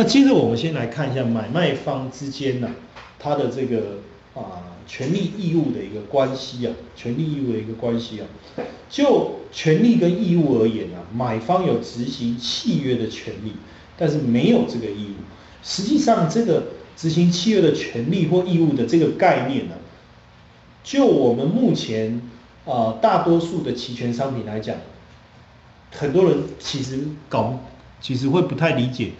那接着我们先来看一下买卖方之间呢，它的这个啊权利义务的一个关系啊，权利义务的一个关系啊。就权利跟义务而言啊，买方有执行契约的权利，但是没有这个义务。实际上，这个执行契约的权利或义务的这个概念呢，就我们目前啊大多数的期权商品来讲，很多人其实搞，其实会不太理解。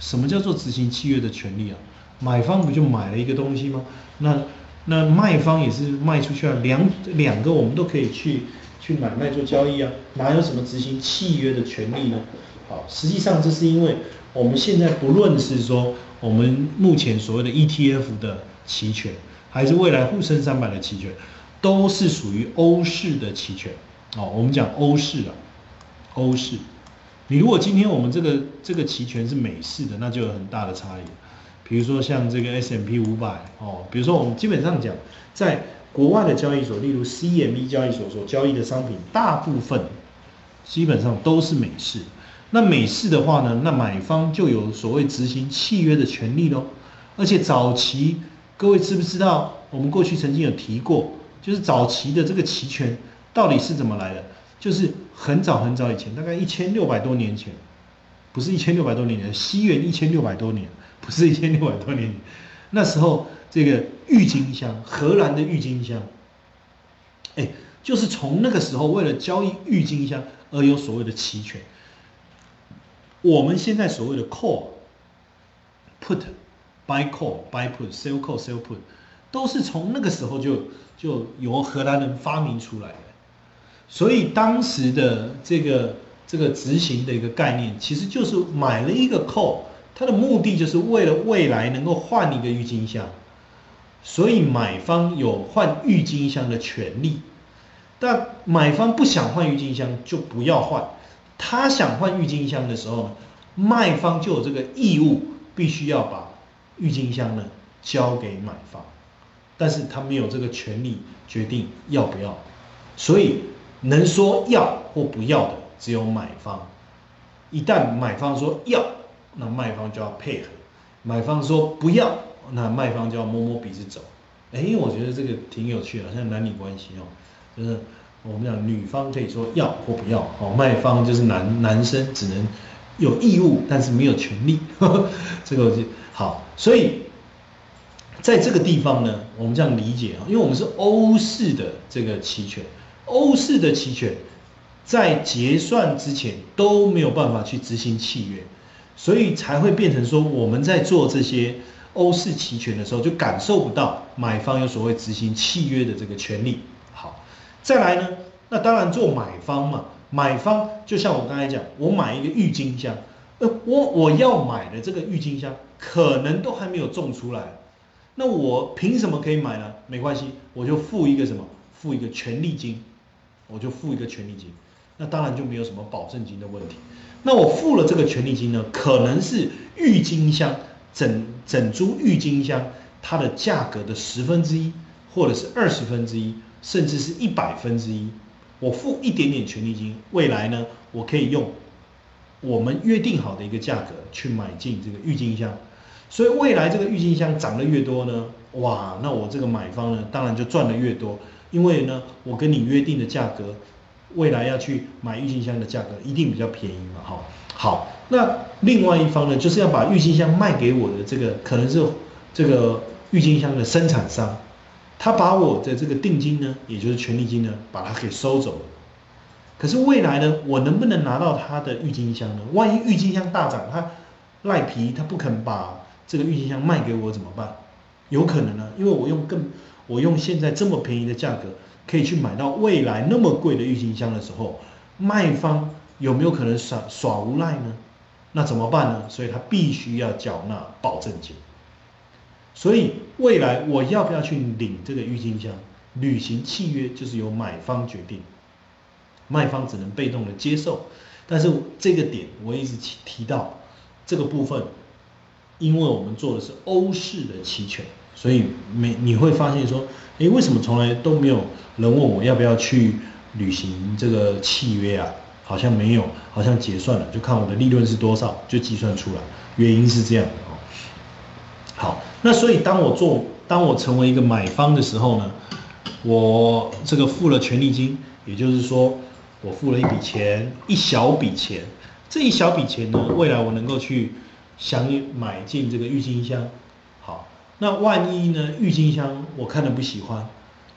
什么叫做执行契约的权利啊？买方不就买了一个东西吗？那那卖方也是卖出去啊，两两个我们都可以去去买卖做交易啊，哪有什么执行契约的权利呢？好，实际上这是因为我们现在不论是说我们目前所谓的 ETF 的期权，还是未来沪深三百的期权，都是属于欧式的期权。哦，我们讲欧式啊，欧式。你如果今天我们这个这个期权是美式的，那就有很大的差异。比如说像这个 S M P 五百哦，比如说我们基本上讲，在国外的交易所，例如 C M E 交易所所交易的商品，大部分基本上都是美式。那美式的话呢，那买方就有所谓执行契约的权利喽。而且早期各位知不知道，我们过去曾经有提过，就是早期的这个期权到底是怎么来的？就是很早很早以前，大概一千六百多年前，不是一千六百多年前，西元一千六百多年，不是一千六百多年。那时候这个郁金香，荷兰的郁金香，哎，就是从那个时候为了交易郁金香而有所谓的期权。我们现在所谓的 call、put、buy call、buy put、sell call、sell put，都是从那个时候就就由荷兰人发明出来的。所以当时的这个这个执行的一个概念，其实就是买了一个 call，它的目的就是为了未来能够换一个郁金香，所以买方有换郁金香的权利，但买方不想换郁金香就不要换，他想换郁金香的时候呢，卖方就有这个义务，必须要把郁金香呢交给买方，但是他没有这个权利决定要不要，所以。能说要或不要的只有买方，一旦买方说要，那卖方就要配合；买方说不要，那卖方就要摸摸鼻子走。哎，我觉得这个挺有趣的，像男女关系哦，就是我们讲女方可以说要或不要，哦，卖方就是男男生只能有义务，但是没有权利。呵 呵这个就好，所以在这个地方呢，我们这样理解啊，因为我们是欧式的这个期权。欧式的期权在结算之前都没有办法去执行契约，所以才会变成说我们在做这些欧式期权的时候，就感受不到买方有所谓执行契约的这个权利。好，再来呢，那当然做买方嘛，买方就像我刚才讲，我买一个郁金香，呃，我我要买的这个郁金香可能都还没有种出来，那我凭什么可以买呢？没关系，我就付一个什么，付一个权利金。我就付一个权利金，那当然就没有什么保证金的问题。那我付了这个权利金呢，可能是郁金香整整株郁金香它的价格的十分之一，或者是二十分之一，甚至是一百分之一。我付一点点权利金，未来呢，我可以用我们约定好的一个价格去买进这个郁金香。所以未来这个郁金香涨得越多呢，哇，那我这个买方呢，当然就赚得越多。因为呢，我跟你约定的价格，未来要去买郁金香的价格一定比较便宜嘛，哈。好，那另外一方呢，就是要把郁金香卖给我的这个可能是这个郁金香的生产商，他把我的这个定金呢，也就是权利金呢，把它给收走了。可是未来呢，我能不能拿到他的郁金香呢？万一郁金香大涨，他赖皮，他不肯把这个郁金香卖给我怎么办？有可能呢，因为我用更。我用现在这么便宜的价格，可以去买到未来那么贵的郁金香的时候，卖方有没有可能耍耍无赖呢？那怎么办呢？所以他必须要缴纳保证金。所以未来我要不要去领这个郁金香？履行契约就是由买方决定，卖方只能被动的接受。但是这个点我一直提提到这个部分，因为我们做的是欧式的期权。所以没你会发现说，诶，为什么从来都没有人问我要不要去履行这个契约啊？好像没有，好像结算了，就看我的利润是多少，就计算出来。原因是这样的哦。好，那所以当我做，当我成为一个买方的时候呢，我这个付了权利金，也就是说，我付了一笔钱，一小笔钱。这一小笔钱呢，未来我能够去想买进这个郁金香。那万一呢，郁金香我看了不喜欢，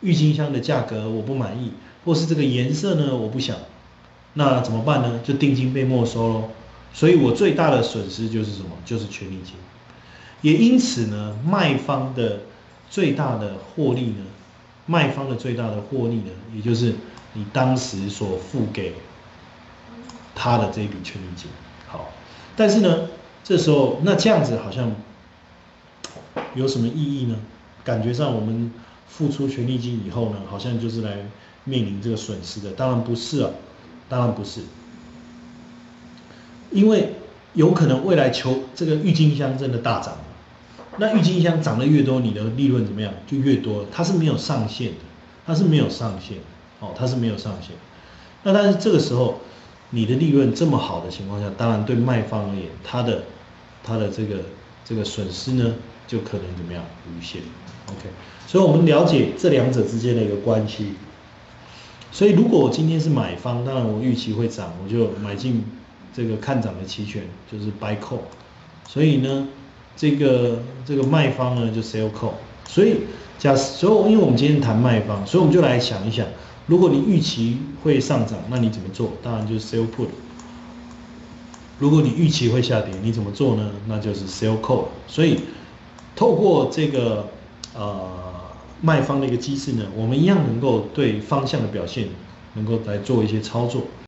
郁金香的价格我不满意，或是这个颜色呢我不想，那怎么办呢？就定金被没收喽。所以我最大的损失就是什么？就是权利金。也因此呢，卖方的最大的获利呢，卖方的最大的获利呢，也就是你当时所付给他的这笔权利金。好，但是呢，这时候那这样子好像有什么意义呢？感觉上我们付出权利金以后呢，好像就是来面临这个损失的。当然不是啊，当然不是，因为有可能未来求这个郁金香真的大涨。那郁金香涨得越多，你的利润怎么样就越多？它是没有上限的，它是没有上限的，哦，它是没有上限。那但是这个时候，你的利润这么好的情况下，当然对卖方而言，它的它的这个这个损失呢，就可能怎么样无限。OK，所以我们了解这两者之间的一个关系。所以如果我今天是买方，当然我预期会涨，我就买进这个看涨的期权，就是 buy call。所以呢。这个这个卖方呢就 sell call，所以假所以因为我们今天谈卖方，所以我们就来想一想，如果你预期会上涨，那你怎么做？当然就是 sell put。如果你预期会下跌，你怎么做呢？那就是 sell call。所以透过这个呃卖方的一个机制呢，我们一样能够对方向的表现能够来做一些操作。